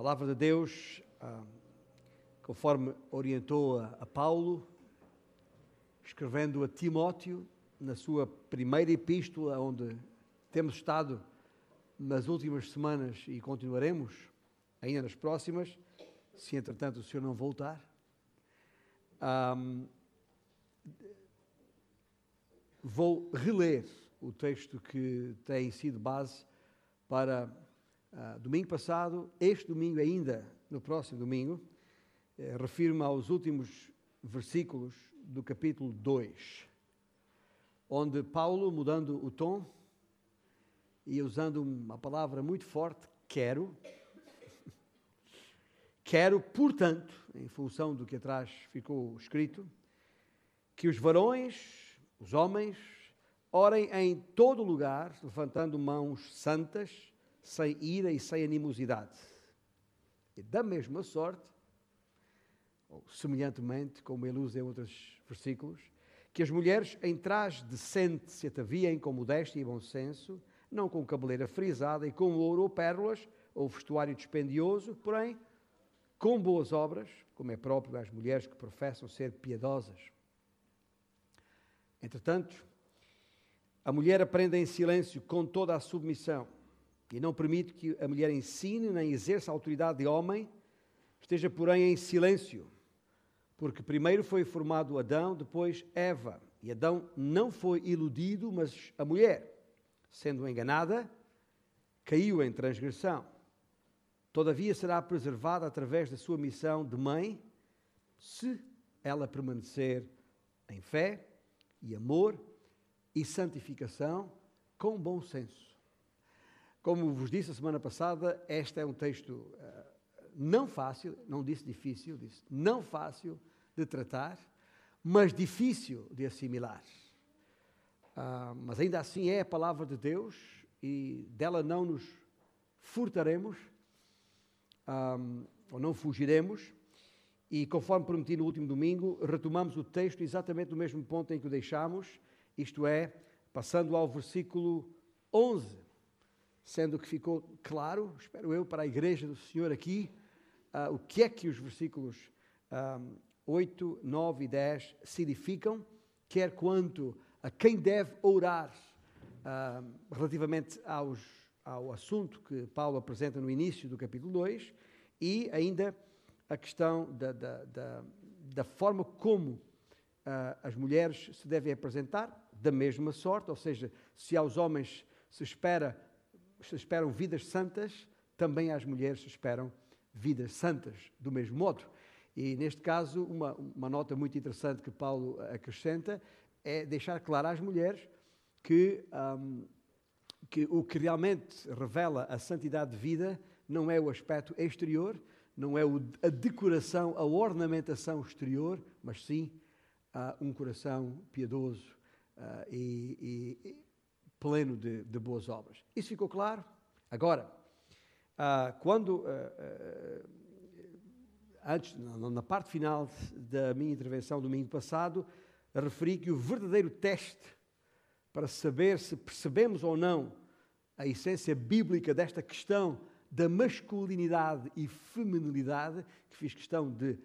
palavra de Deus, ah, conforme orientou a, a Paulo, escrevendo a Timóteo, na sua primeira epístola, onde temos estado nas últimas semanas e continuaremos ainda nas próximas, se entretanto o Senhor não voltar. Um, vou reler o texto que tem sido base para uh, domingo passado, este domingo ainda, no próximo domingo. Eh, refiro-me aos últimos versículos do capítulo 2, onde Paulo, mudando o tom e usando uma palavra muito forte, quero, quero, portanto, em função do que atrás ficou escrito, que os varões, os homens, orem em todo lugar, levantando mãos santas, sem ira e sem animosidade. E da mesma sorte, ou semelhantemente, como ele usa em outros versículos, que as mulheres em traje decente se ataviem com modéstia e bom senso, não com cabeleira frisada e com ouro ou pérolas, ou vestuário dispendioso, porém com boas obras, como é próprio às mulheres que professam ser piedosas. Entretanto, a mulher aprende em silêncio com toda a submissão e não permite que a mulher ensine nem exerça a autoridade de homem, esteja, porém, em silêncio porque primeiro foi formado Adão, depois Eva. E Adão não foi iludido, mas a mulher, sendo enganada, caiu em transgressão. Todavia será preservada através da sua missão de mãe, se ela permanecer em fé e amor e santificação com bom senso. Como vos disse a semana passada, este é um texto uh, não fácil, não disse difícil, disse não fácil, de tratar, mas difícil de assimilar. Ah, mas ainda assim é a palavra de Deus e dela não nos furtaremos ah, ou não fugiremos. E conforme prometi no último domingo, retomamos o texto exatamente no mesmo ponto em que o deixámos, isto é, passando ao versículo 11, sendo que ficou claro, espero eu, para a igreja do Senhor aqui, uh, o que é que os versículos 8, 9 e 10 significam, quer quanto a quem deve orar uh, relativamente aos, ao assunto que Paulo apresenta no início do capítulo 2 e ainda a questão da, da, da, da forma como uh, as mulheres se devem apresentar, da mesma sorte, ou seja, se aos homens se, espera, se esperam vidas santas, também às mulheres se esperam vidas santas, do mesmo modo. E neste caso, uma, uma nota muito interessante que Paulo acrescenta é deixar claro às mulheres que, um, que o que realmente revela a santidade de vida não é o aspecto exterior, não é a decoração, a ornamentação exterior, mas sim uh, um coração piedoso uh, e, e, pleno de, de, boas obras. Isso ficou claro? Agora, uh, quando antes, na parte final da minha intervenção do domingo passado, referi que o verdadeiro teste para saber se percebemos ou não a essência bíblica desta questão da masculinidade e feminilidade, que fiz questão de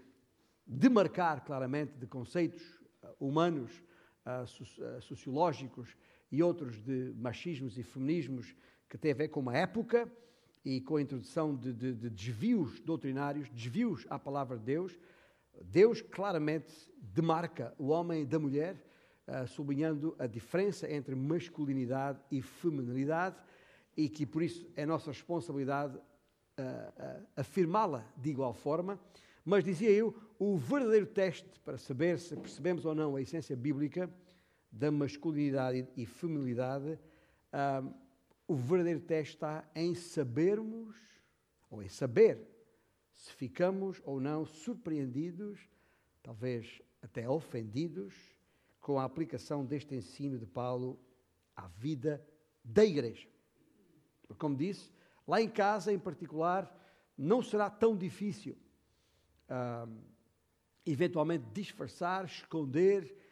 demarcar claramente de conceitos uh, humanos, uh, sociológicos e outros de machismos e feminismos que têm a ver com uma época e com a introdução de, de, de desvios doutrinários, desvios à palavra de Deus, Deus claramente demarca o homem da mulher, uh, sublinhando a diferença entre masculinidade e feminilidade, e que por isso é nossa responsabilidade uh, uh, afirmá-la de igual forma. Mas dizia eu, o verdadeiro teste para saber se percebemos ou não a essência bíblica da masculinidade e feminilidade o verdadeiro teste está em sabermos, ou em saber, se ficamos ou não surpreendidos, talvez até ofendidos, com a aplicação deste ensino de Paulo à vida da igreja. Como disse, lá em casa em particular, não será tão difícil, eventualmente, disfarçar, esconder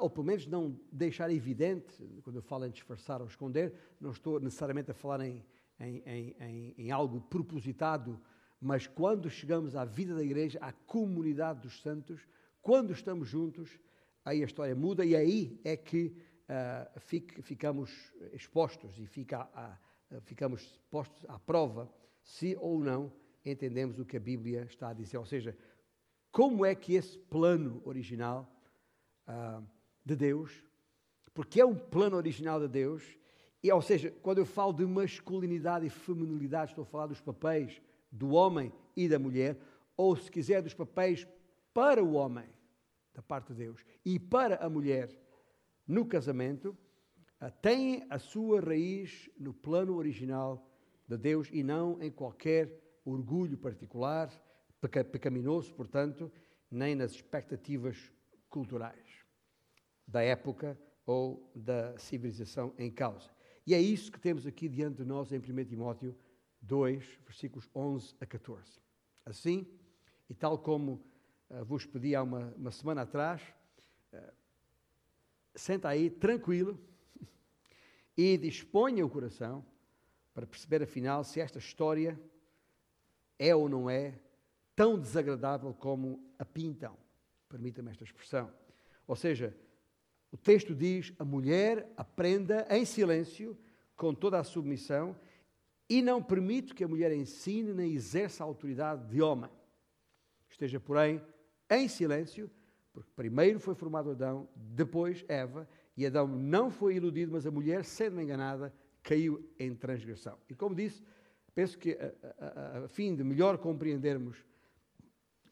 ou pelo menos não deixar evidente, quando eu falo em disfarçar ou esconder, não estou necessariamente a falar em, em, em, em algo propositado, Mas quando chegamos à vida da igreja, à comunidade dos santos, quando estamos juntos, aí a história muda e aí é que uh, fic, ficamos expostos e fica a, a, ficamos postos à prova se ou não entendemos o que a Bíblia está a dizer. Ou seja, como é que esse plano original uh, de Deus, porque é um plano original de Deus, e, ou seja, quando eu falo de masculinidade e feminilidade, estou a falar dos papéis do homem e da mulher, ou se quiser, dos papéis para o homem, da parte de Deus, e para a mulher no casamento, uh, tem a sua raiz no plano original de Deus e não em qualquer orgulho particular, pecaminoso, portanto, nem nas expectativas culturais da época ou da civilização em causa. E é isso que temos aqui diante de nós em 1 Timóteo 2, versículos 11 a 14. Assim, e tal como uh, vos pedi há uma, uma semana atrás, uh, senta aí tranquilo e disponha o coração para perceber afinal se esta história é ou não é tão desagradável como a pintam. Permita-me esta expressão. Ou seja, o texto diz: a mulher aprenda em silêncio, com toda a submissão, e não permite que a mulher ensine nem exerça a autoridade de homem. Esteja, porém, em silêncio, porque primeiro foi formado Adão, depois Eva, e Adão não foi iludido, mas a mulher, sendo enganada, caiu em transgressão. E como disse, penso que a, a, a fim de melhor compreendermos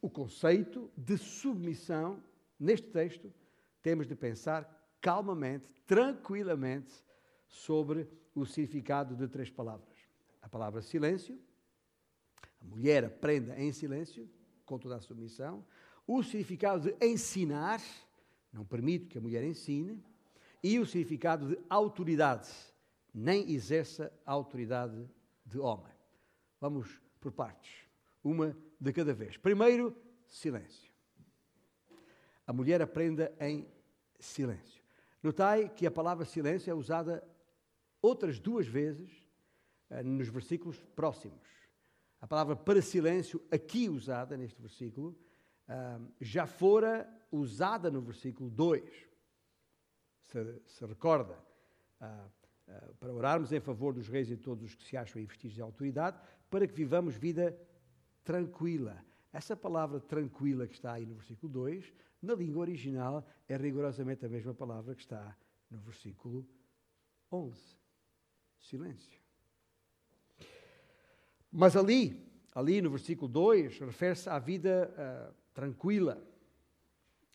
o conceito de submissão neste texto, temos de pensar calmamente, tranquilamente, sobre o significado de três palavras. A palavra silêncio, a mulher aprenda em silêncio, com toda a submissão. O significado de ensinar, não permito que a mulher ensine. E o significado de autoridade, nem exerça a autoridade de homem. Vamos por partes, uma de cada vez. Primeiro, silêncio. A mulher aprenda em silêncio. Notai que a palavra silêncio é usada outras duas vezes uh, nos versículos próximos. A palavra para silêncio, aqui usada neste versículo, uh, já fora usada no versículo 2. Se, se recorda, uh, para orarmos em favor dos reis e de todos os que se acham investidos de autoridade, para que vivamos vida tranquila. Essa palavra tranquila que está aí no versículo 2 na língua original, é rigorosamente a mesma palavra que está no versículo 11. Silêncio. Mas ali, ali no versículo 2, refere-se à vida uh, tranquila,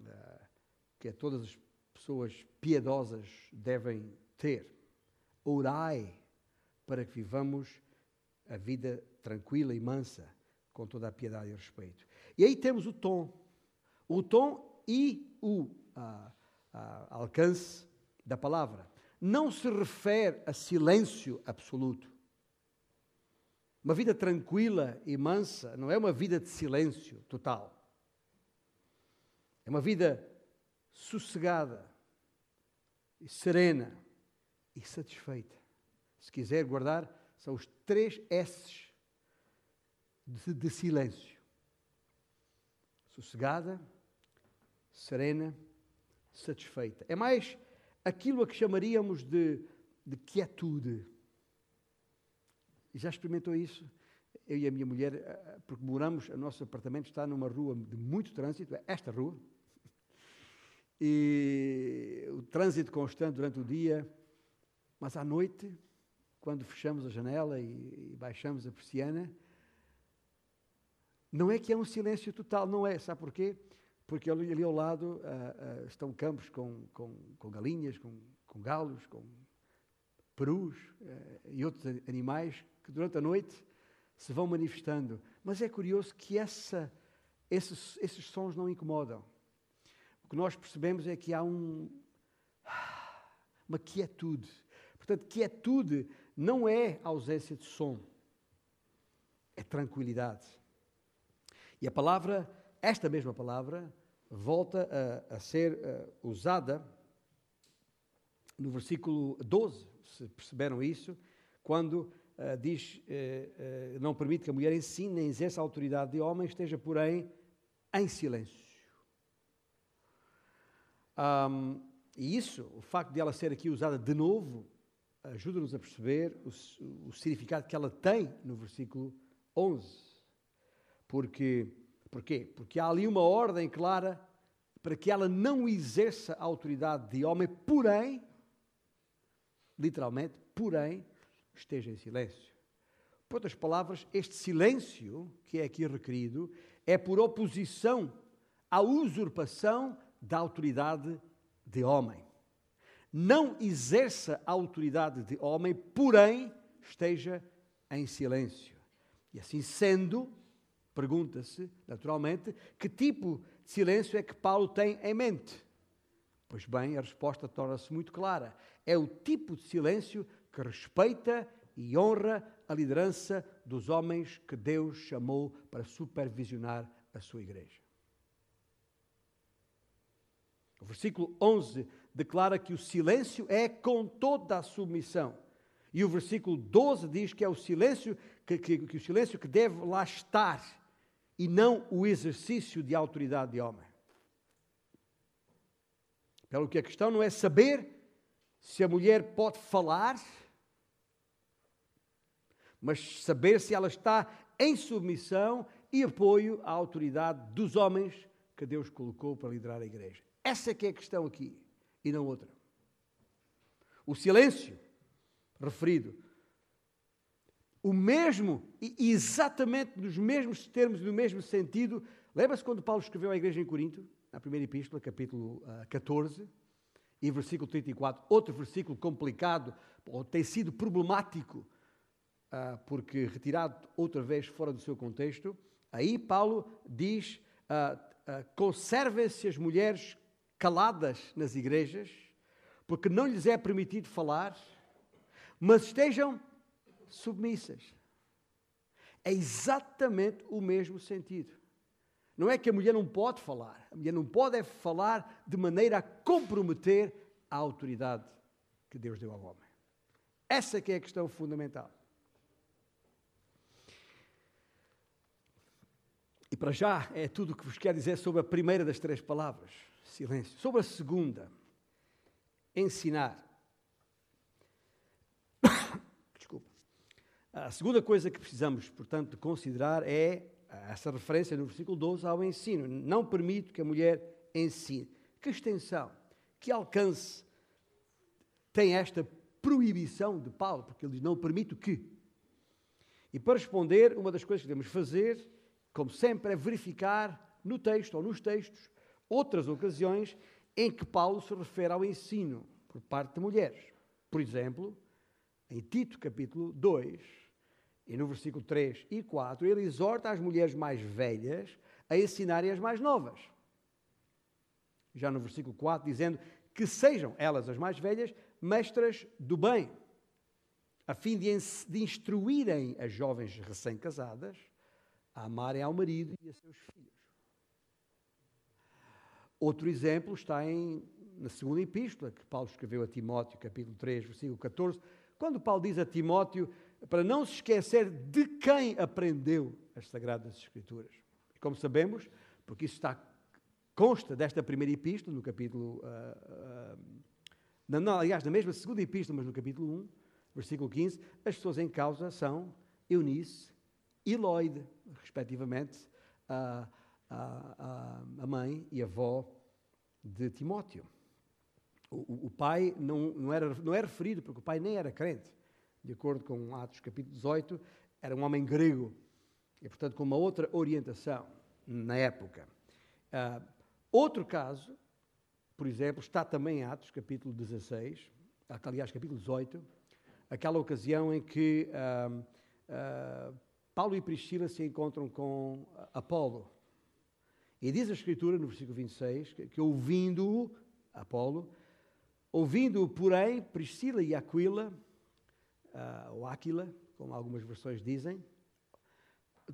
uh, que todas as pessoas piedosas devem ter. Orai para que vivamos a vida tranquila e mansa, com toda a piedade e respeito. E aí temos o tom. O tom e o alcance da palavra. Não se refere a silêncio absoluto. Uma vida tranquila e mansa não é uma vida de silêncio total. É uma vida sossegada e serena e satisfeita. Se quiser guardar, são os três S's de, de silêncio: sossegada, serena, satisfeita. É mais aquilo a que chamaríamos de, de quietude. Já experimentou isso? Eu e a minha mulher, eh, eh, porque moramos, o nosso apartamento está numa rua de muito trânsito, é esta rua, e o trânsito constante durante o dia, mas à noite, quando fechamos a janela e, e baixamos a persiana, não é que é um silêncio total, não é, sabe porquê? Porque ali, ali ao lado uh, uh, estão campos com, com, com galinhas, com, com, galos, com perus uh, e outros animais que durante a noite se vão manifestando. Mas é curioso que essa, esses, esses sons não incomodam. O que nós percebemos é que há um, uma quietude. Portanto, quietude não é ausência de som, é tranquilidade. E a palavra esta mesma palavra volta a, a ser uh, usada no versículo 12, se perceberam isso, quando uh, diz, uh, não permite que a mulher ensine nem exerça a autoridade de homem, esteja, porém, em silêncio. Um, e isso, o facto de ela ser aqui usada de novo, ajuda-nos a perceber o, o, significado que ela tem no versículo 11. Porque, porquê? Porque há ali uma ordem clara para que ela não exerça a autoridade de homem, porém, literalmente, porém, esteja em silêncio. Por outras palavras, este silêncio que é aqui requerido é por oposição à usurpação da autoridade de homem. Não exerça a autoridade de homem, porém esteja em silêncio. E assim sendo, pergunta-se, naturalmente, que tipo de silêncio é que Paulo tem em mente? Pois bem, a resposta torna-se muito clara. É o tipo de silêncio que respeita e honra a liderança dos homens que Deus chamou para supervisionar a sua igreja. O versículo 11 declara que o silêncio é com toda a submissão. E o versículo 12 diz que é o silêncio que, que, que, o silêncio que deve lá estar e não o exercício de autoridade de homem. Pelo que a questão não é saber se a mulher pode falar, mas saber se ela está em submissão e apoio à autoridade dos homens que Deus colocou para liderar a igreja. Essa é que é a questão aqui e não outra. O silêncio referido, o mesmo e exatamente nos mesmos termos, no mesmo sentido. Lembra-se quando Paulo escreveu à igreja em Corinto, na primeira epístola, capítulo 14 ah, e versículo 34, outro versículo complicado, ou tem sido problemático, uh, porque retirado outra vez fora do seu contexto. Aí Paulo diz: uh, conservem-se as mulheres caladas nas igrejas, porque não lhes é permitido falar, mas estejam submissas. É exatamente o mesmo sentido. Não é que a mulher não pode falar, a mulher não pode é falar de maneira a comprometer a autoridade que Deus deu ao homem. Essa que é a questão fundamental. E para já é tudo o que vos quero dizer sobre a primeira das três palavras silêncio. Sobre a segunda, ensinar. A segunda coisa que precisamos, portanto, de considerar é essa referência no versículo 12 ao ensino. Não permito que a mulher ensine. Que extensão, que alcance tem esta proibição de Paulo, porque ele diz: não permito que. E para responder, uma das coisas que devemos fazer, como sempre, é verificar no texto ou nos textos outras ocasiões em que Paulo se refere ao ensino por parte de mulheres. Por exemplo, em Tito capítulo 2, e no versículo 3 e 4, ele exorta as mulheres mais velhas a ensinarem as mais novas. Já no versículo 4, dizendo que sejam elas, as mais velhas, mestras do bem, a fim de, de instruírem as jovens recém-casadas a amarem ao marido e a seus filhos. Outro exemplo está em, na segunda epístola que Paulo escreveu a Timóteo, capítulo 3, versículo 14, quando Paulo diz a Timóteo para não se esquecer de quem aprendeu as Sagradas Escrituras. E como sabemos, porque isso está, consta desta primeira epístola, no capítulo. Uh, uh, não, aliás, na mesma segunda epístola, mas no capítulo 1, versículo 15, as pessoas em causa são Eunice e Lloyd, respectivamente. A, a, a mãe e a avó de Timóteo. O, o, pai não, não, era, não é referido, porque o pai nem era crente. De acordo com Atos capítulo 18, era um homem grego e, portanto, com uma outra orientação na época. Uh, outro caso, por exemplo, está também em Atos capítulo 16, aliás, capítulo 18, aquela ocasião em que uh, uh, Paulo e Priscila se encontram com Apolo e diz a Escritura, no versículo 26, que, que ouvindo-o, Apolo, ouvindo-o, porém, Priscila e Aquila, uh, ou Aquila, como algumas versões dizem,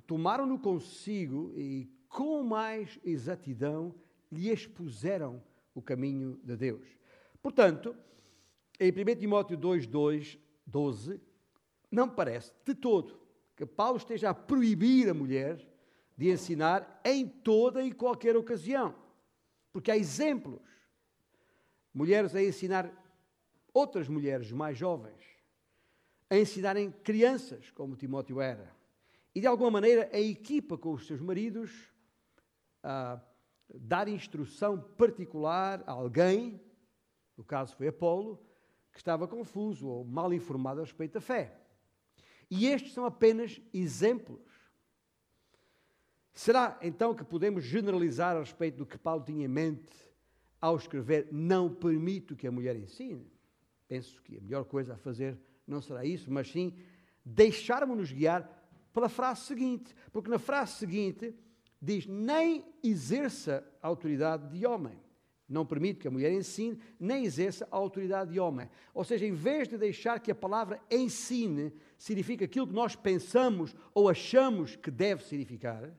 tomaram-no consigo e com mais exatidão lhe expuseram o caminho de Deus. Portanto, em 1 Timóteo 2, 2, 12, não parece de todo que Paulo esteja a proibir a mulher de ensinar em toda e qualquer ocasião. Porque há exemplos. Mulheres a ensinar outras mulheres mais jovens, a ensinarem crianças, como Timóteo era. E de alguma maneira a equipa com os seus maridos a dar instrução particular a alguém, no caso foi Apolo, que estava confuso ou mal informado a respeito da fé. E estes são apenas exemplos. Será então que podemos generalizar a respeito do que Paulo tinha em mente ao escrever: Não permito que a mulher ensine? Penso que a melhor coisa a fazer não será isso, mas sim deixarmos-nos guiar pela frase seguinte, porque na frase seguinte diz: Nem exerça a autoridade de homem. Não permite que a mulher ensine, nem exerça a autoridade de homem. Ou seja, em vez de deixar que a palavra ensine signifique aquilo que nós pensamos ou achamos que deve significar,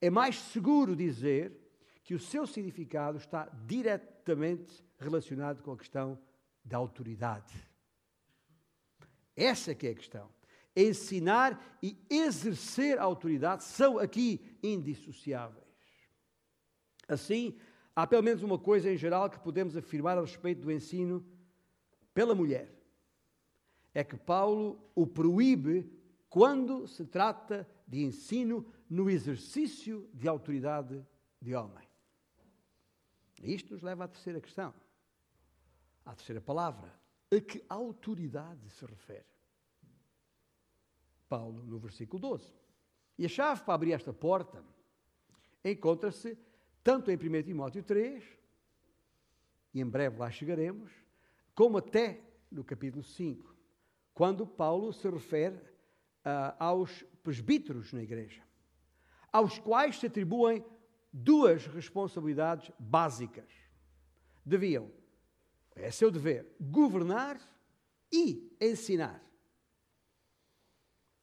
é mais seguro dizer que o seu significado está diretamente relacionado com a questão da autoridade. Essa é que é a questão. Ensinar e exercer a autoridade são aqui indissociáveis. Assim, Há pelo menos uma coisa em geral que podemos afirmar a respeito do ensino pela mulher. É que Paulo o proíbe quando se trata de ensino no exercício de autoridade de homem. Isto nos leva à terceira questão, à terceira palavra. A que autoridade se refere? Paulo, no versículo 12. E a chave para abrir esta porta encontra-se tanto em 1 Timóteo 3, e em breve lá chegaremos, como até no capítulo 5, quando Paulo se refere uh, aos presbíteros na igreja, aos quais se atribuem duas responsabilidades básicas. Deviam, é seu dever, governar e ensinar.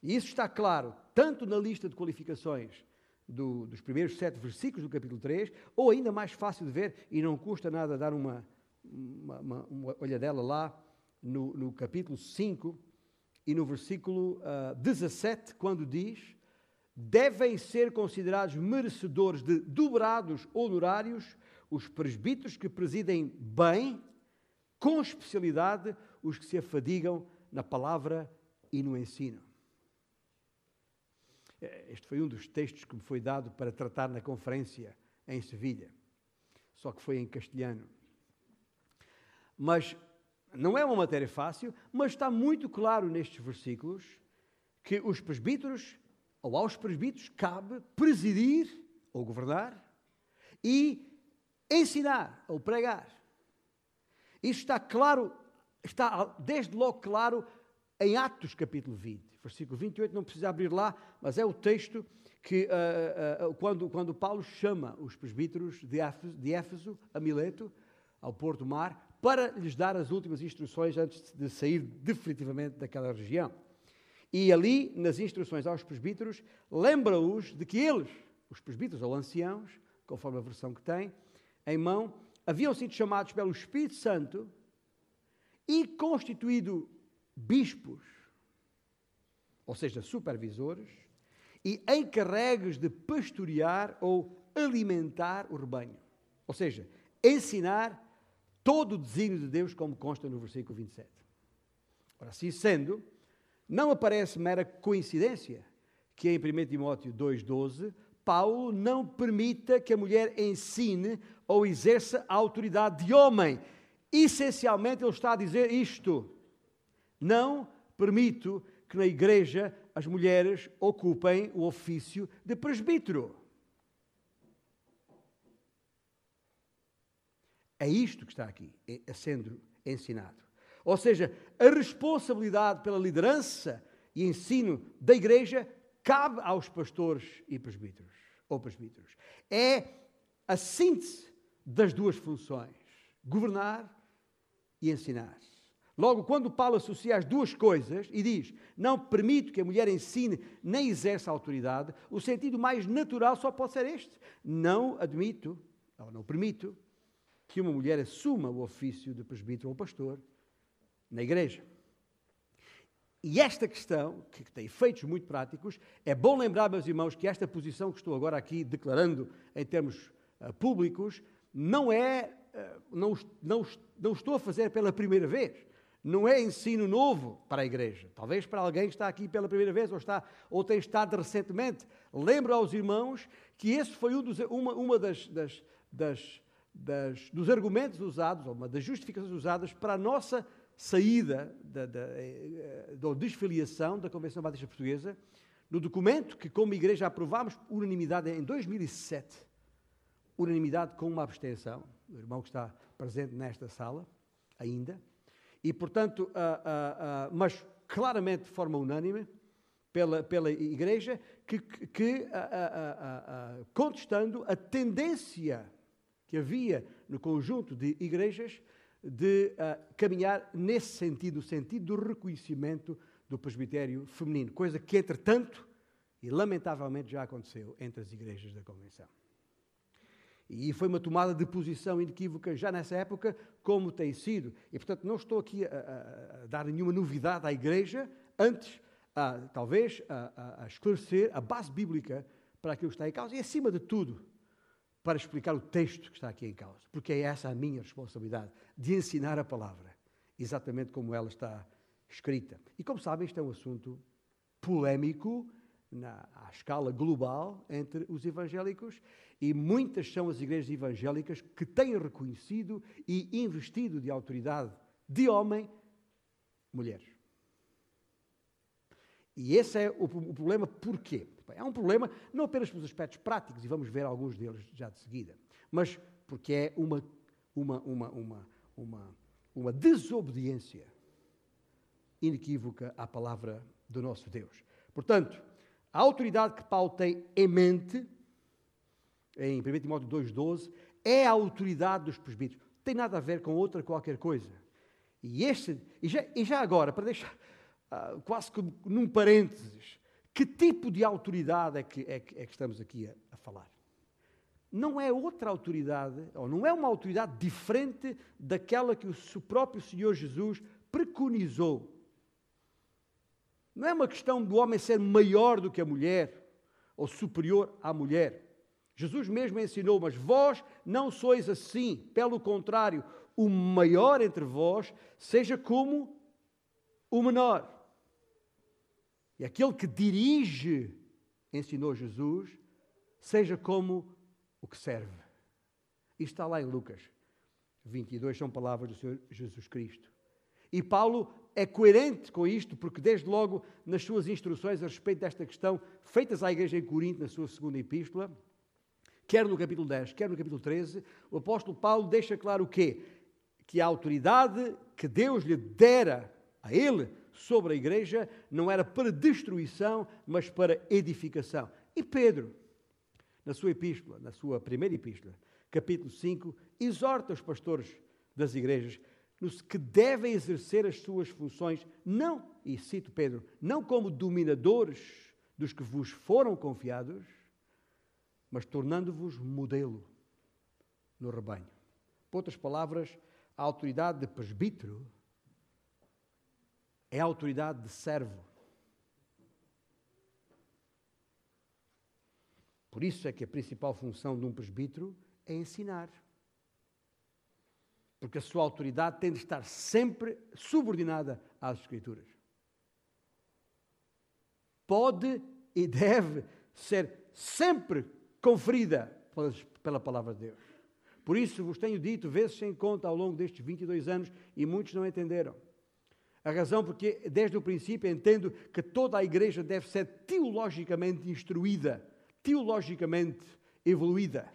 E isso está claro tanto na lista de qualificações do, dos primeiros sete versículos do capítulo 3, ou ainda mais fácil de ver, e não custa nada dar uma, uma, uma, uma olhadela lá no, no, capítulo 5 e no versículo uh, ah, 17, quando diz: devem ser considerados merecedores de dobrados honorários os presbíteros que presidem bem, com especialidade, os que se afadigam na palavra e no ensino. Eh, este foi um dos textos que me foi dado para tratar na conferência em Sevilha, só que foi em castelhano. Mas não é uma matéria fácil, mas está muito claro nestes versículos que os presbíteros, ou aos presbíteros, cabe presidir ou governar e ensinar ou pregar. Isso está claro, está desde logo claro em Atos capítulo 20 versículo 28, não precisa abrir lá, mas é o texto que, uh, uh, quando, quando Paulo chama os presbíteros de Éfeso, de Éfeso a Mileto, ao Porto Mar, para lhes dar as últimas instruções antes de sair definitivamente daquela região. E ali, nas instruções aos presbíteros, lembra-os de que eles, os presbíteros ou anciãos, conforme a versão que têm, em mão, haviam sido chamados pelo Espírito Santo e constituído bispos ou seja, supervisores, e encarregues de pastorear ou alimentar o rebanho. Ou seja, ensinar todo o desígnio de Deus, como consta no versículo 27. Ora, assim sendo, não aparece mera coincidência que em 1 Timóteo 2,12 Paulo não permita que a mulher ensine ou exerça a autoridade de homem. Essencialmente, ele está a dizer isto: não permito que na igreja as mulheres ocupem o ofício de presbítero. É isto que está aqui é sendo ensinado. Ou seja, a responsabilidade pela liderança e ensino da igreja cabe aos pastores e presbíteros, ou presbíteros. É a síntese das duas funções: governar e ensinar. Logo, quando Paulo associa as duas coisas e diz: Não permito que a mulher ensine nem exerça autoridade, o sentido mais natural só pode ser este: Não admito, ou não permito, que uma mulher assuma o ofício de presbítero ou pastor na igreja. E esta questão, que tem efeitos muito práticos, é bom lembrar, meus irmãos, que esta posição que estou agora aqui declarando em termos uh, públicos não é, uh, não, não, não estou a fazer pela primeira vez. Não é ensino novo para a igreja. Talvez para alguém que está aqui pela primeira vez ou, está, ou tem estado recentemente. Lembro aos irmãos que esse foi um dos, uma, uma das, das, das, das, dos argumentos usados, ou uma das justificações usadas para a nossa saída da, da, eh, da desfiliação da Convenção Batista Portuguesa, no documento que, como igreja, aprovámos unanimidade em 2007, unanimidade com uma abstenção, o irmão que está presente nesta sala, ainda, e, portanto, uh, uh, uh, mas claramente de forma unânime, pela, pela Igreja, que, que contestando a tendência que havia no conjunto de igrejas de caminhar nesse sentido, no sentido do reconhecimento do presbitério feminino, coisa que, entretanto, e lamentavelmente já aconteceu entre as igrejas da Convenção. E foi uma tomada de posição inequívoca já nessa época, como tem sido. E, portanto, não estou aqui a, a, a dar nenhuma novidade à Igreja, antes, a, talvez, a, esclarecer a base bíblica para aquilo que está em causa e, acima de tudo, para explicar o texto que está aqui em causa. Porque é essa a minha responsabilidade, de ensinar a palavra, exatamente como ela está escrita. E, como sabem, isto é um assunto polémico na, à escala global entre os evangélicos e muitas são as igrejas evangélicas que têm reconhecido e investido de autoridade de homem, mulheres. E esse é o, o problema, porquê? É um problema não apenas pelos aspectos práticos, e vamos ver alguns deles já de seguida, mas porque é uma, uma, uma, uma, uma, uma desobediência inequívoca à palavra do nosso Deus. Portanto, a autoridade que Paulo tem em mente, em 1 Timóteo 2,12, é a autoridade dos presbíteros. Tem nada a ver com outra qualquer coisa. E, este, e, já, e já agora, para deixar uh, quase que num parênteses, que tipo de autoridade é que, é que, é que estamos aqui a, a falar? Não é outra autoridade, ou não é uma autoridade diferente daquela que o próprio Senhor Jesus preconizou não é uma questão do homem ser maior do que a mulher ou superior à mulher. Jesus mesmo ensinou, mas vós não sois assim. Pelo contrário, o maior entre vós seja como o menor. E aquele que dirige, ensinou Jesus, seja como o que serve. Isto está lá em Lucas 22, são palavras do Senhor Jesus Cristo. E Paulo é coerente com isto, porque desde logo nas suas instruções a respeito desta questão, feitas à igreja em Corinto, na sua segunda epístola, quer no capítulo 10, quer no capítulo 13, o apóstolo Paulo deixa claro o quê? Que a autoridade que Deus lhe dera a ele sobre a igreja não era para destruição, mas para edificação. E Pedro, na sua epístola, na sua primeira epístola, capítulo 5, exorta os pastores das igrejas que devem exercer as suas funções, não, e cito Pedro, não como dominadores dos que vos foram confiados, mas tornando-vos modelo no rebanho. Por outras palavras, a autoridade de presbítero é a autoridade de servo. Por isso é que a principal função de um presbítero é ensinar porque a sua autoridade tem de estar sempre subordinada às Escrituras. Pode e deve ser sempre conferida pela palavra de Deus. Por isso vos tenho dito, vezes sem conta, ao longo destes 22 anos, e muitos não entenderam. A razão porque, desde o princípio, entendo que toda a igreja deve ser teologicamente instruída, teologicamente evoluída,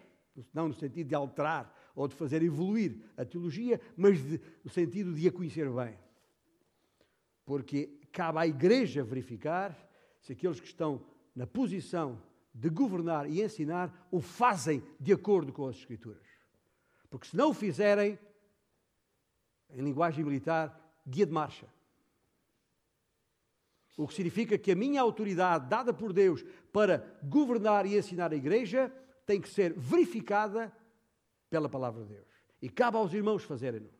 não no sentido de alterar ou de fazer evoluir a teologia, mas de, no sentido de a conhecer bem. Porque cabe à Igreja verificar se aqueles que estão na posição de governar e ensinar o fazem de acordo com as Escrituras. Porque se não o fizerem, em linguagem militar, guia de marcha. O que significa que a minha autoridade dada por Deus para governar e ensinar a igreja tem que ser verificada pela palavra de Deus. E cabe aos irmãos fazerem-no.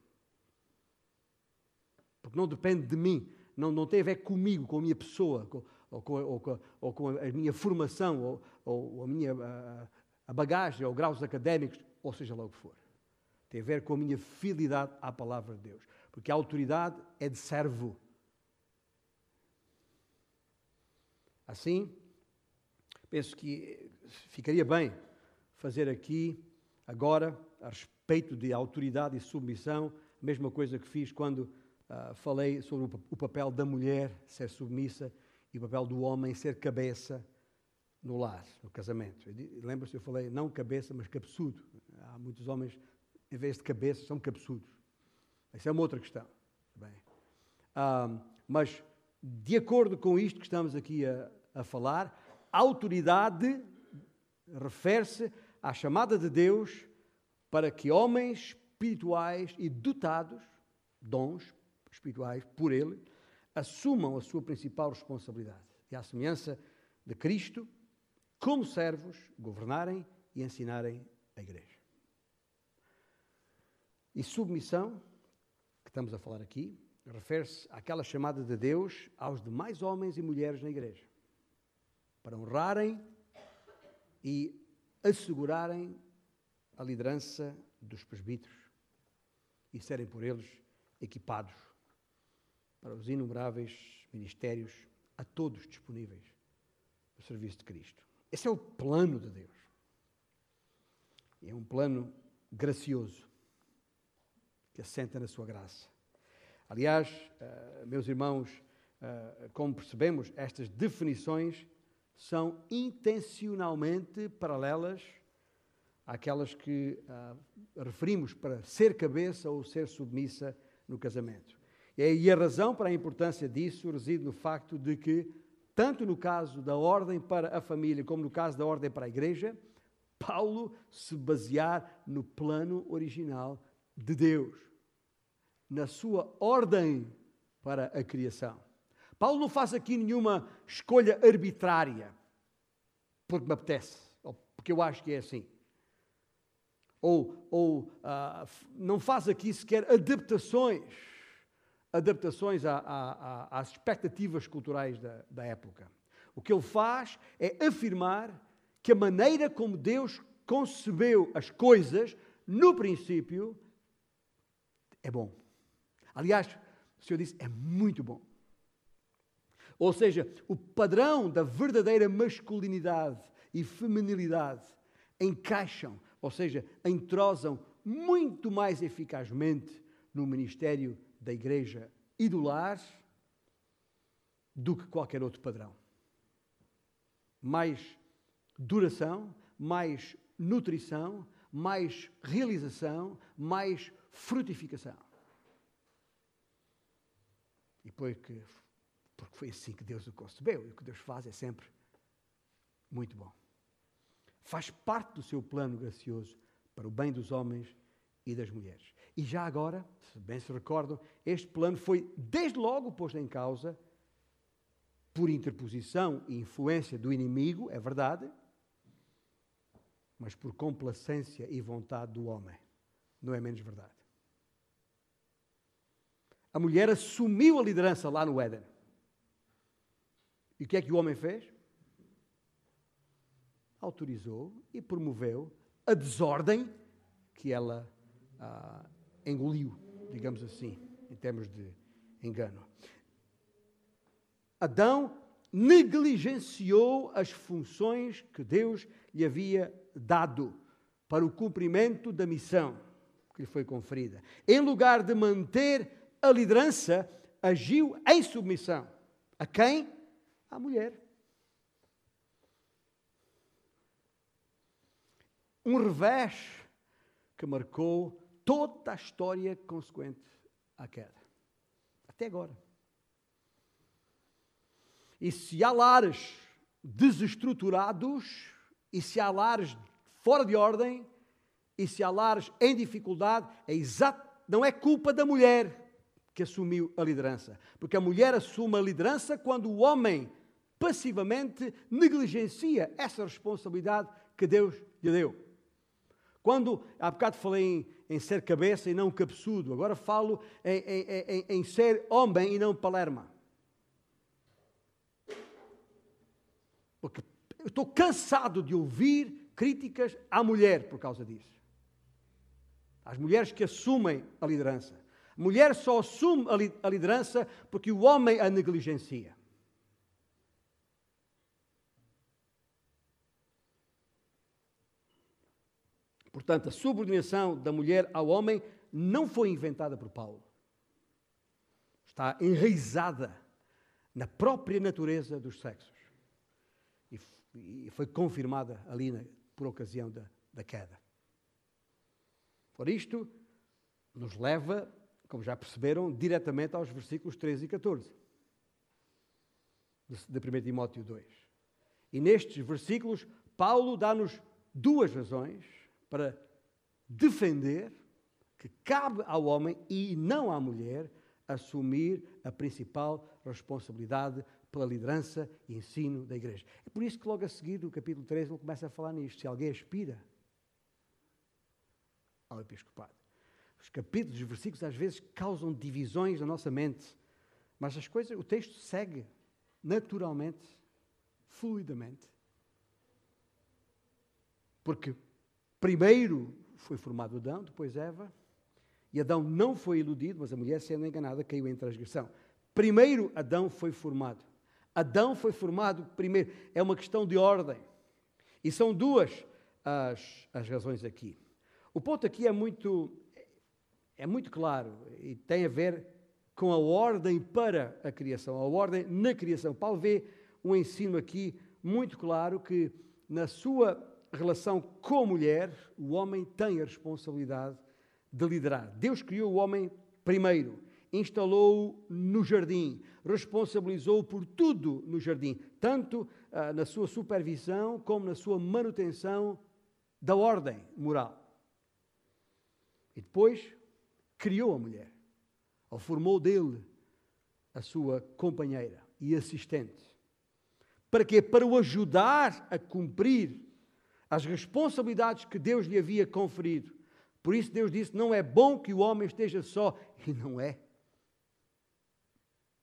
Porque não depende de mim, não, não tem a ver comigo, com a minha pessoa, com, ou, com, ou, com, ou com a minha formação, ou, ou a minha a, a bagagem, ou graus académicos, ou seja lá o que for. Tem a ver com a minha fidelidade à palavra de Deus. Porque a autoridade é de servo. Assim, penso que ficaria bem fazer aqui, agora, a respeito de autoridade e submissão, a mesma coisa que fiz quando uh, falei sobre o, o papel da mulher ser submissa e o papel do homem ser cabeça no lar, no casamento. Lembra-se, eu falei não cabeça, mas cabeçudo. Há muitos homens, em vez de cabeça, são cabeçudos. Isso é uma outra questão. Bem. Ah, mas, de acordo com isto que estamos aqui a, a falar, autoridade refere-se à chamada de Deus para que homens espirituais e dotados, dons espirituais por Ele, assumam a sua principal responsabilidade. E à semelhança de Cristo, como servos, governarem e ensinarem a igreja. E submissão, que estamos a falar aqui, refere-se àquela chamada de Deus aos demais homens e mulheres na igreja, para honrarem e assegurarem a liderança dos presbíteros e serem por eles equipados para os inumeráveis ministérios a todos disponíveis no serviço de Cristo. Esse é o plano de Deus. É um plano gracioso que assenta na sua graça. Aliás, uh, meus irmãos, uh, como percebemos, estas definições são intencionalmente paralelas àquelas que uh, referimos para ser cabeça ou ser submissa no casamento. E a razão para a importância disso reside no facto de que, tanto no caso da ordem para a família como no caso da ordem para a igreja, Paulo se basear no plano original de Deus, na sua ordem para a criação. Paulo não faz aqui nenhuma escolha arbitrária, porque me apetece, ou porque eu acho que é assim. Ou, ou uh, não faz aqui sequer adaptações adaptações às expectativas culturais da, da época. O que ele faz é afirmar que a maneira como Deus concebeu as coisas, no princípio, é bom. Aliás, o Senhor disse, é muito bom. Ou seja, o padrão da verdadeira masculinidade e feminilidade encaixam, ou seja, entrosam muito mais eficazmente no ministério da igreja e do lar do que qualquer outro padrão. Mais duração, mais nutrição, mais realização, mais frutificação. E porque, porque foi assim que Deus o concebeu, e o que Deus faz é sempre muito bom. Faz parte do seu plano gracioso para o bem dos homens e das mulheres. E já agora, se bem se recordam, este plano foi desde logo posto em causa por interposição e influência do inimigo, é verdade, mas por complacência e vontade do homem. Não é menos verdade. A mulher assumiu a liderança lá no Éden. E o que é que o homem fez? Autorizou e promoveu a desordem que ela ah, engoliu, digamos assim, em termos de engano. Adão negligenciou as funções que Deus lhe havia dado para o cumprimento da missão que lhe foi conferida. Em lugar de manter a liderança, agiu em submissão. A quem? À mulher. Um revés que marcou toda a história consequente à queda. Até agora. E se há lares desestruturados, e se há lares fora de ordem, e se há lares em dificuldade, é exato, não é culpa da mulher que assumiu a liderança. Porque a mulher assume a liderança quando o homem passivamente negligencia essa responsabilidade que Deus lhe deu. Quando, há bocado falei em, em ser cabeça e não cabeçudo, agora falo em, em, em ser homem e não palerma. Porque eu estou cansado de ouvir críticas à mulher por causa disso. As mulheres que assumem a liderança. A mulher só assume a liderança porque o homem a negligencia. Portanto, a subordinação da mulher ao homem não foi inventada por Paulo. Está enraizada na própria natureza dos sexos. E, foi confirmada ali na, por ocasião da, da queda. Por isto, nos leva, como já perceberam, diretamente aos versículos 13 e 14 de 1 Timóteo 2. E nestes versículos, Paulo dá-nos duas razões para defender que cabe ao homem e não à mulher assumir a principal responsabilidade pela liderança e ensino da igreja. É por isso que logo a seguir, no capítulo 13, ele começa a falar nisto. Se alguém aspira ao episcopado. Os capítulos, os versículos, às vezes causam divisões na nossa mente, mas as coisas, o texto segue naturalmente, fluidamente. Porque primeiro foi formado Adão, depois Eva, e Adão não foi iludido, mas a mulher, sendo enganada, caiu em transgressão. Primeiro Adão foi formado. Adão foi formado primeiro. É uma questão de ordem. E são duas as, as razões aqui. O ponto aqui é muito, é muito claro e tem a ver com a ordem para a criação, a ordem na criação. Paulo vê um ensino aqui muito claro que na sua relação com a mulher, o homem tem a responsabilidade de liderar. Deus criou o homem primeiro, instalou-o no jardim, responsabilizou-o por tudo no jardim, tanto ah, na sua supervisão como na sua manutenção da ordem moral. E depois criou a mulher, ou formou dele a sua companheira e assistente. Para quê? Para o ajudar a cumprir as responsabilidades que Deus lhe havia conferido. Por isso Deus disse: não é bom que o homem esteja só. E não é.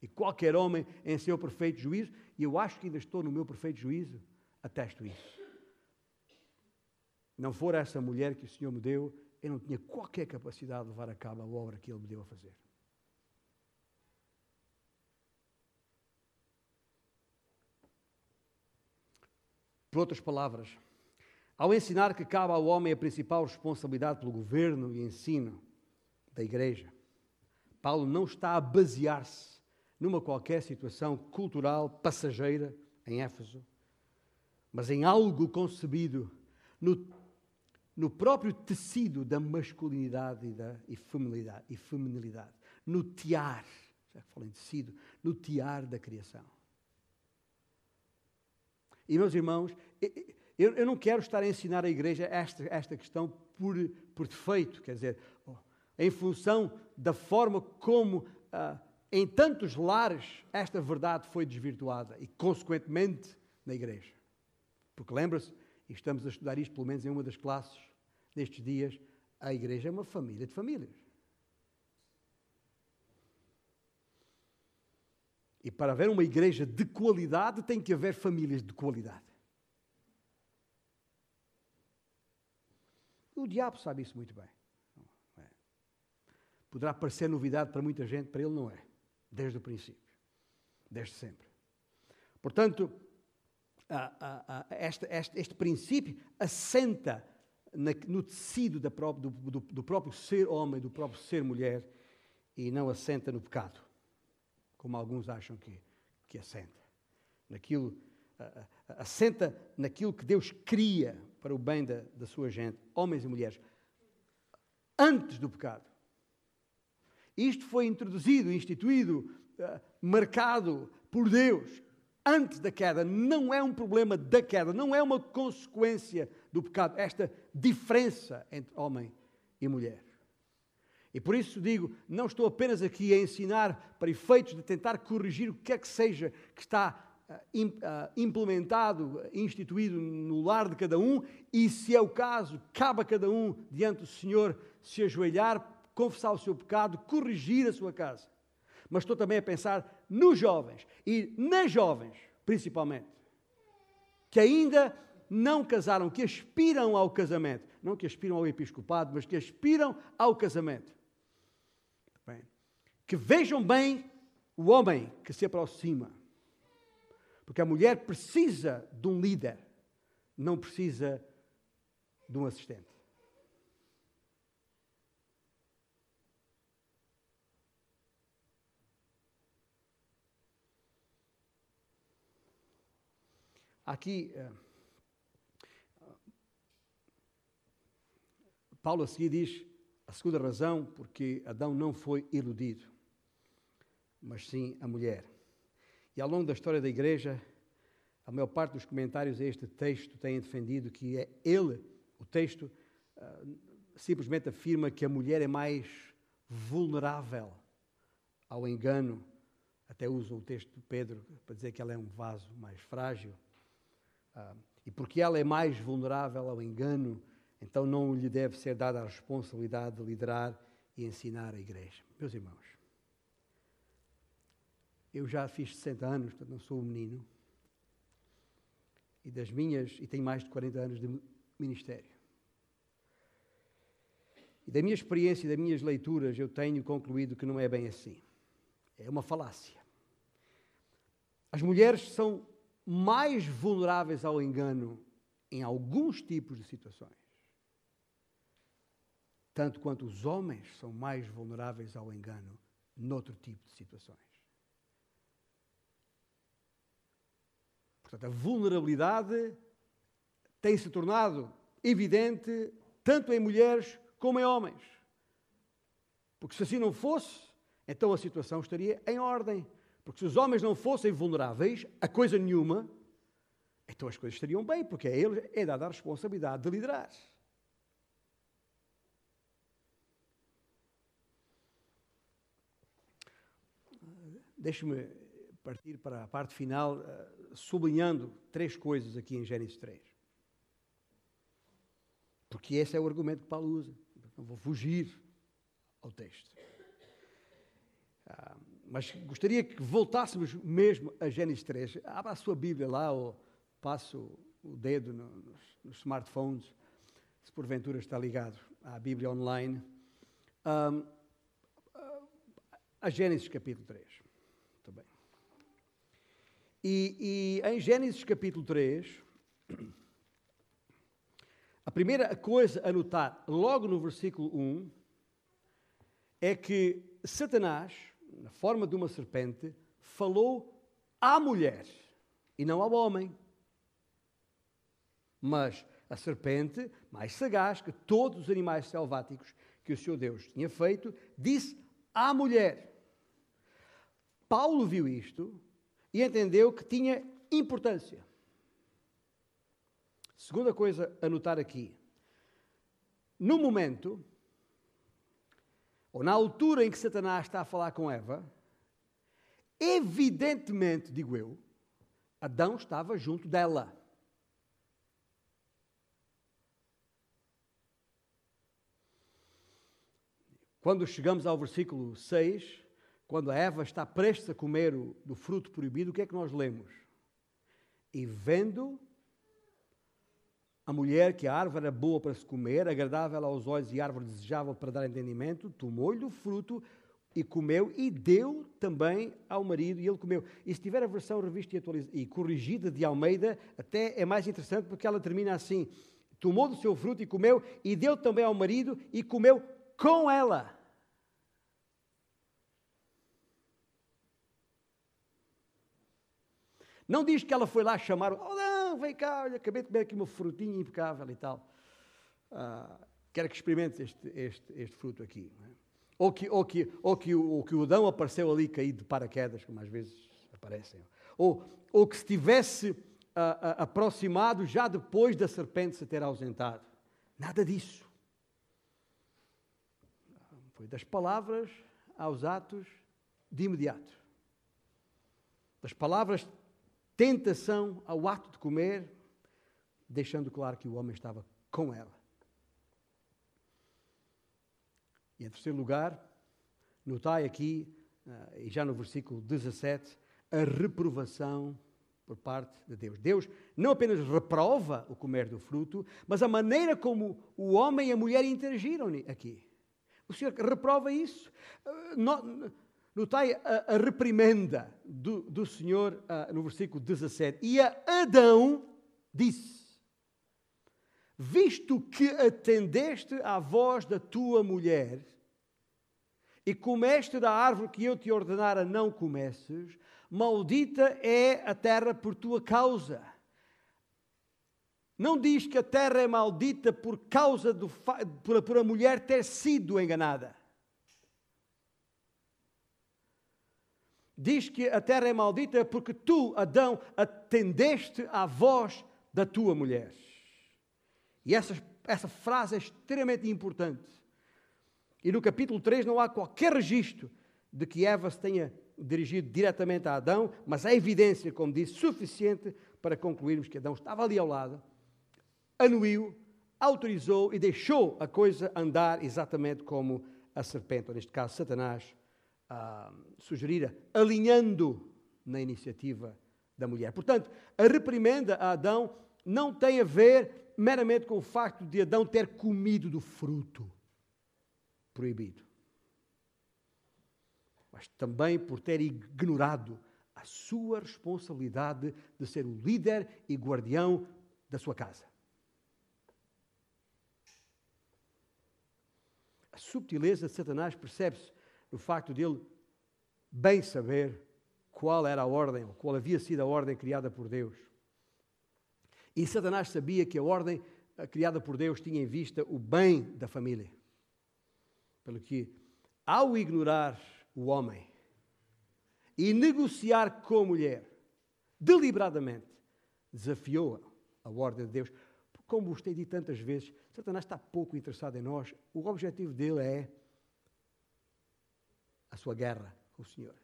E qualquer homem em seu perfeito juízo, e eu acho que ainda estou no meu perfeito juízo, atesto isso. Não for essa mulher que o Senhor me deu, eu não tinha qualquer capacidade de levar a cabo a obra que Ele me deu a fazer. Por outras palavras, ao ensinar que cabe ao homem a principal responsabilidade pelo governo e ensino da igreja, Paulo não está a basear-se numa qualquer situação cultural passageira em Éfeso, mas em algo concebido no, no próprio tecido da masculinidade e, da, e, feminilidade, e feminilidade, no tiar, já que falei em tecido, no tiar da criação. E, meus irmãos, eu, eu, não quero estar a ensinar a igreja esta, esta questão por, por defeito, quer dizer, em função da forma como ah, em tantos lares esta verdade foi desvirtuada e, consequentemente, na igreja. Porque lembra-se, e estamos a estudar isto pelo menos em uma das classes nestes dias, a igreja é uma família de famílias. E para haver uma igreja de qualidade, tem que haver famílias de qualidade. O diabo sabe isso muito bem. É. Poderá parecer novidade para muita gente, para ele não é. Desde o princípio. Desde sempre. Portanto, este, este, este, princípio assenta no tecido do, do, do, próprio ser homem, do próprio ser mulher, e não assenta no pecado, como alguns acham que, que assenta. Naquilo, assenta naquilo que Deus cria para o bem da, da sua gente, homens e mulheres, antes do pecado. Isto foi introduzido, instituído, uh, marcado por Deus antes da queda. Não é um problema da queda, não é uma consequência do pecado, esta diferença entre homem e mulher. E por isso digo, não estou apenas aqui a ensinar para efeitos de tentar corrigir o que quer que seja que está implementado, instituído no lar de cada um, e se é o caso, cabe a cada um, diante do Senhor, se ajoelhar, confessar o seu pecado, corrigir a sua casa. Mas estou também a pensar nos jovens e nas jovens, principalmente, que ainda não casaram, que aspiram ao casamento. Não que aspiram ao episcopado, mas que aspiram ao casamento. Bem, que vejam bem o homem que se aproxima. Porque a mulher precisa de um líder, não precisa de um assistente. Aqui, eh, Paulo a seguir diz a segunda razão porque Adão não foi iludido, mas sim a mulher. E ao longo da história da igreja, a maior parte dos comentários a este texto têm defendido que é ele, o texto, uh, simplesmente afirma que a mulher é mais vulnerável ao engano. Até usa o texto de Pedro para dizer que ela é um vaso mais frágil. Uh, e porque ela é mais vulnerável ao engano, então não lhe deve ser dada a responsabilidade de liderar e ensinar a igreja. Meus irmãos, eu já fiz 60 anos, portanto não sou um menino. E das minhas, e tenho mais de 40 anos de ministério. E da minha experiência e das minhas leituras, eu tenho concluído que não é bem assim. É uma falácia. As mulheres são mais vulneráveis ao engano em alguns tipos de situações, tanto quanto os homens são mais vulneráveis ao engano noutro tipo de situações. Portanto, a vulnerabilidade tem se tornado evidente tanto em mulheres como em homens. Porque se assim não fosse, então a situação estaria em ordem. Porque se os homens não fossem vulneráveis a coisa nenhuma, então as coisas estariam bem, porque a eles é dada a responsabilidade de liderar. Deixe-me partir para a parte final, eh, sublinhando três coisas aqui em Gênesis 3. Porque esse é o argumento que Paulo usa. Não vou fugir ao texto. Ah, mas gostaria que voltássemos mesmo a Gênesis 3. Abra a sua Bíblia lá, ou passo o dedo no, nos, nos, smartphones, se porventura está ligado à Bíblia online. Um, a Gênesis capítulo 3. E, e em Gênesis capítulo 3, a primeira coisa a notar, logo no versículo 1, é que Satanás, na forma de uma serpente, falou à mulher e não ao homem. Mas a serpente, mais sagaz que todos os animais selváticos que o seu Deus tinha feito, disse à mulher. Paulo viu isto e entendeu que tinha importância. Segunda coisa a notar aqui. No momento, ou na altura em que Satanás está a falar com Eva, evidentemente, digo eu, Adão estava junto dela. Quando chegamos ao versículo 6, quando a Eva está prestes a comer o, do fruto proibido, o que é que nós lemos? E vendo a mulher que a árvore era boa para se comer, agradável aos olhos e árvore desejável para dar entendimento, tomou-lhe o fruto e comeu e deu também ao marido e ele comeu. E se tiver a versão revista e, e corrigida de Almeida, até é mais interessante porque ela termina assim: tomou do seu fruto e comeu e deu também ao marido e comeu com ela. Não diz que ela foi lá chamar, oh não, vem cá, olha, acabei de comer aqui uma frutinha impecável e tal. Ah, quero que experimentes este, este, este fruto aqui. É? Ou, que, ou, que, ou, que, ou que o Adão apareceu ali caído de paraquedas, como às vezes aparecem. Ou, ou que se tivesse ah, ah, aproximado já depois da serpente se ter ausentado. Nada disso. Foi das palavras aos atos de imediato. Das palavras tentação ao ato de comer, deixando claro que o homem estava com ela. E em terceiro lugar, notai aqui, uh, e já no versículo 17, a reprovação por parte de Deus. Deus não apenas reprova o comer do fruto, mas a maneira como o homem e a mulher interagiram aqui. O Senhor reprova isso. Notai a, a reprimenda do, do Senhor uh, no versículo 17. E a Adão disse: Visto que atendeste à voz da tua mulher e comeste da árvore que eu te ordenara não comesses, maldita é a terra por tua causa. Não diz que a terra é maldita por causa do por, por a mulher ter sido enganada. Diz que a terra é maldita porque tu, Adão, atendeste à voz da tua mulher. E essa, essa frase é extremamente importante. E no capítulo 3 não há qualquer registro de que Eva se tenha dirigido diretamente a Adão, mas há evidência, como disse, suficiente para concluirmos que Adão estava ali ao lado, anuiu, autorizou e deixou a coisa andar exatamente como a serpente, ou neste caso Satanás, ah, sugerira, alinhando na iniciativa da mulher. Portanto, a reprimenda a Adão não tem a ver meramente com o facto de Adão ter comido do fruto proibido mas também por ter ignorado a sua responsabilidade de ser o líder e guardião da sua casa. A subtileza de Satanás percebe-se no facto de ele bem saber qual era a ordem, qual havia sido a ordem criada por Deus. E Satanás sabia que a ordem eh, criada por Deus tinha em vista o bem da família. Pelo que, ao ignorar o homem e negociar com a mulher, deliberadamente, desafiou a ordem de Deus. Como vos tenho dito tantas vezes, Satanás está pouco interessado em nós. O objetivo dele é a sua guerra com o Senhor.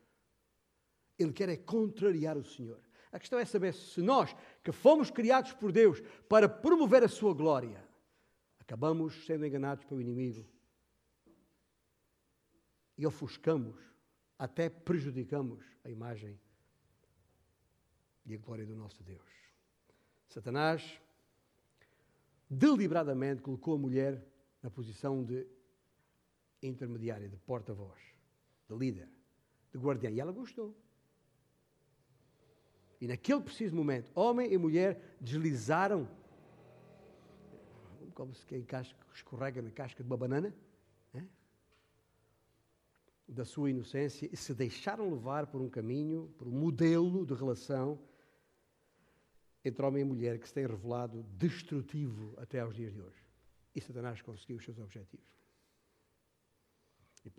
Ele quer é contrariar o Senhor. A questão é saber se nós, que fomos criados por Deus para promover a sua glória, acabamos sendo enganados pelo inimigo e ofuscamos, até prejudicamos a imagem e a glória do nosso Deus. Satanás deliberadamente colocou a mulher na posição de intermediária, de porta-voz, de líder, de guardiã. E ela gostou. E naquele preciso momento, homem e mulher deslizaram, como se quem escorrega na casca de uma banana, da sua inocência e se deixaram levar por um caminho, por um modelo de relação entre homem e mulher que se tem revelado destrutivo até aos dias de hoje. E Satanás conseguiu os seus objetivos.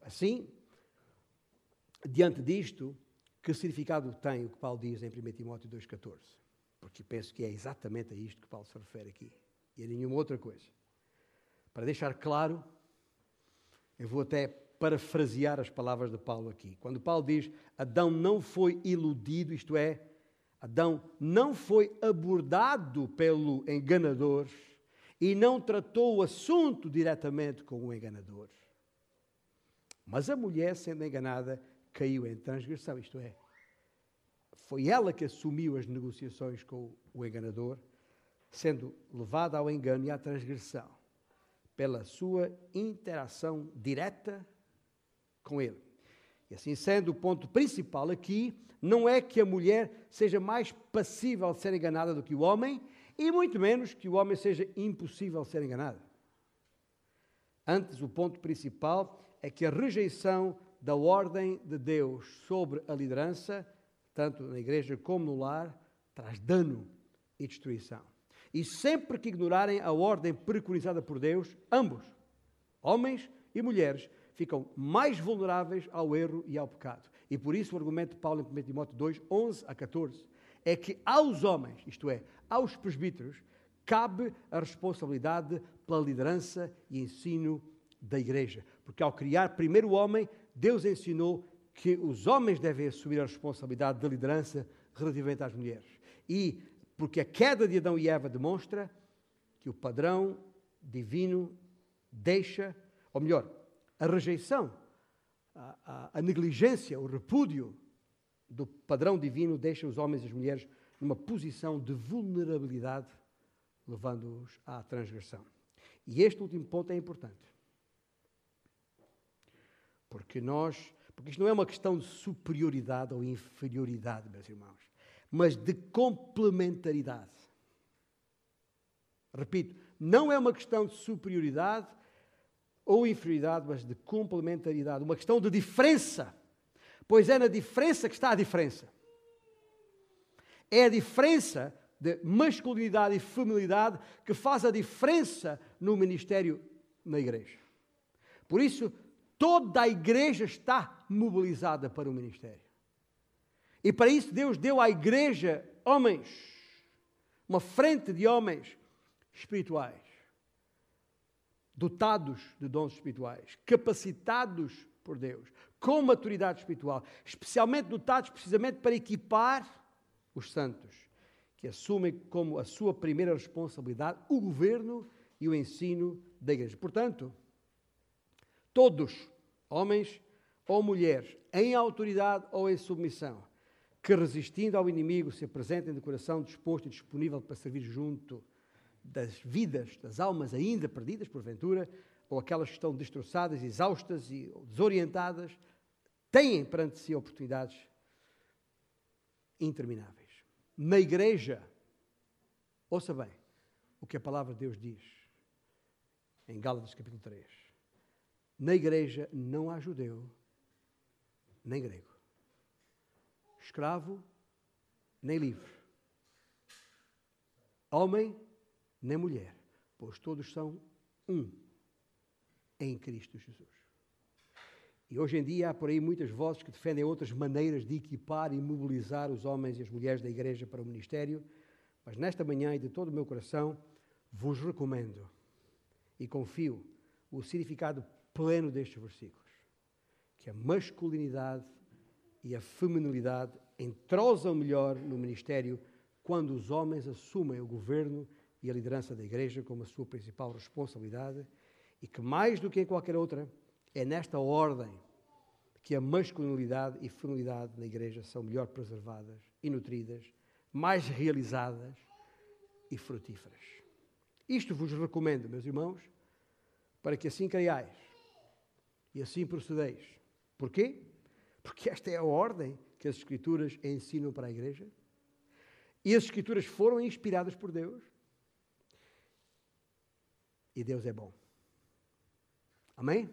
Assim, diante disto, que significado tem o que Paulo diz em 1 Timóteo 2,14? Porque penso que é exatamente a isto que Paulo se refere aqui. E a nenhuma outra coisa. Para deixar claro, eu vou até parafrasear as palavras de Paulo aqui. Quando Paulo diz Adão não foi iludido, isto é, Adão não foi abordado pelo enganador e não tratou o assunto diretamente com o enganador. Mas a mulher, sendo enganada, caiu em transgressão, isto é, foi ela que assumiu as negociações com o enganador, sendo levada ao engano e à transgressão pela sua interação direta com ele. E assim sendo, o ponto principal aqui não é que a mulher seja mais passível de ser enganada do que o homem, e muito menos que o homem seja impossível de ser enganado. Antes, o ponto principal é que a rejeição da ordem de Deus sobre a liderança, tanto na igreja como no lar, traz dano e destruição. E sempre que ignorarem a ordem preconizada por Deus, ambos, homens e mulheres, ficam mais vulneráveis ao erro e ao pecado. E por isso o argumento de Paulo em 1 Timóteo 2, 11 a 14, é que aos homens, isto é, aos presbíteros, cabe a responsabilidade pela liderança e ensino da igreja. Porque ao criar primeiro o homem, Deus ensinou que os homens devem assumir a responsabilidade da liderança relativamente às mulheres. E porque a queda de Adão e Eva demonstra que o padrão divino deixa, ou melhor, a rejeição, a, a, a negligência, o repúdio do padrão divino deixa os homens e as mulheres numa posição de vulnerabilidade, levando-os à transgressão. E este último ponto é importante. Porque nós, porque isto não é uma questão de superioridade ou inferioridade, meus irmãos, mas de complementaridade. Repito, não é uma questão de superioridade ou inferioridade, mas de complementaridade, uma questão de diferença. Pois é na diferença que está a diferença. É a diferença de masculinidade e feminilidade que faz a diferença no ministério na igreja. Por isso, toda a igreja está mobilizada para o ministério. E para isso, Deus deu à igreja homens, uma frente de homens espirituais, dotados de dons espirituais, capacitados por Deus, com maturidade espiritual, especialmente dotados precisamente para equipar os santos, que assumem como a sua primeira responsabilidade o governo e o ensino da igreja. Portanto, todos, homens ou mulheres, em autoridade ou em submissão, que resistindo ao inimigo se apresentem de coração disposto e disponível para servir junto das vidas, das almas ainda perdidas, porventura, ou aquelas que estão destroçadas, exaustas e desorientadas, têm perante si oportunidades intermináveis. Na igreja, ouça bem o que a palavra de Deus diz em Gálatas capítulo 3. Na igreja não há judeu, nem grego, escravo, nem livre, homem, nem mulher, pois todos são um em Cristo Jesus. E hoje em dia há por aí muitas vozes que defendem outras maneiras de equipar e mobilizar os homens e as mulheres da igreja para o ministério, mas nesta manhã e de todo o meu coração vos recomendo e confio o significado pleno destes versículos, que a masculinidade e a feminilidade entrosam melhor no ministério quando os homens assumem o governo e a liderança da igreja como a sua principal responsabilidade e que, mais do que em qualquer outra, é nesta ordem que a masculinidade e feminilidade na igreja são melhor preservadas e nutridas, mais realizadas e frutíferas. Isto vos recomendo, meus irmãos, para que assim creiais e assim procedeis. Porquê? Porque esta é a ordem que as Escrituras ensinam para a igreja. E as Escrituras foram inspiradas por Deus e Deus é bom. Amém?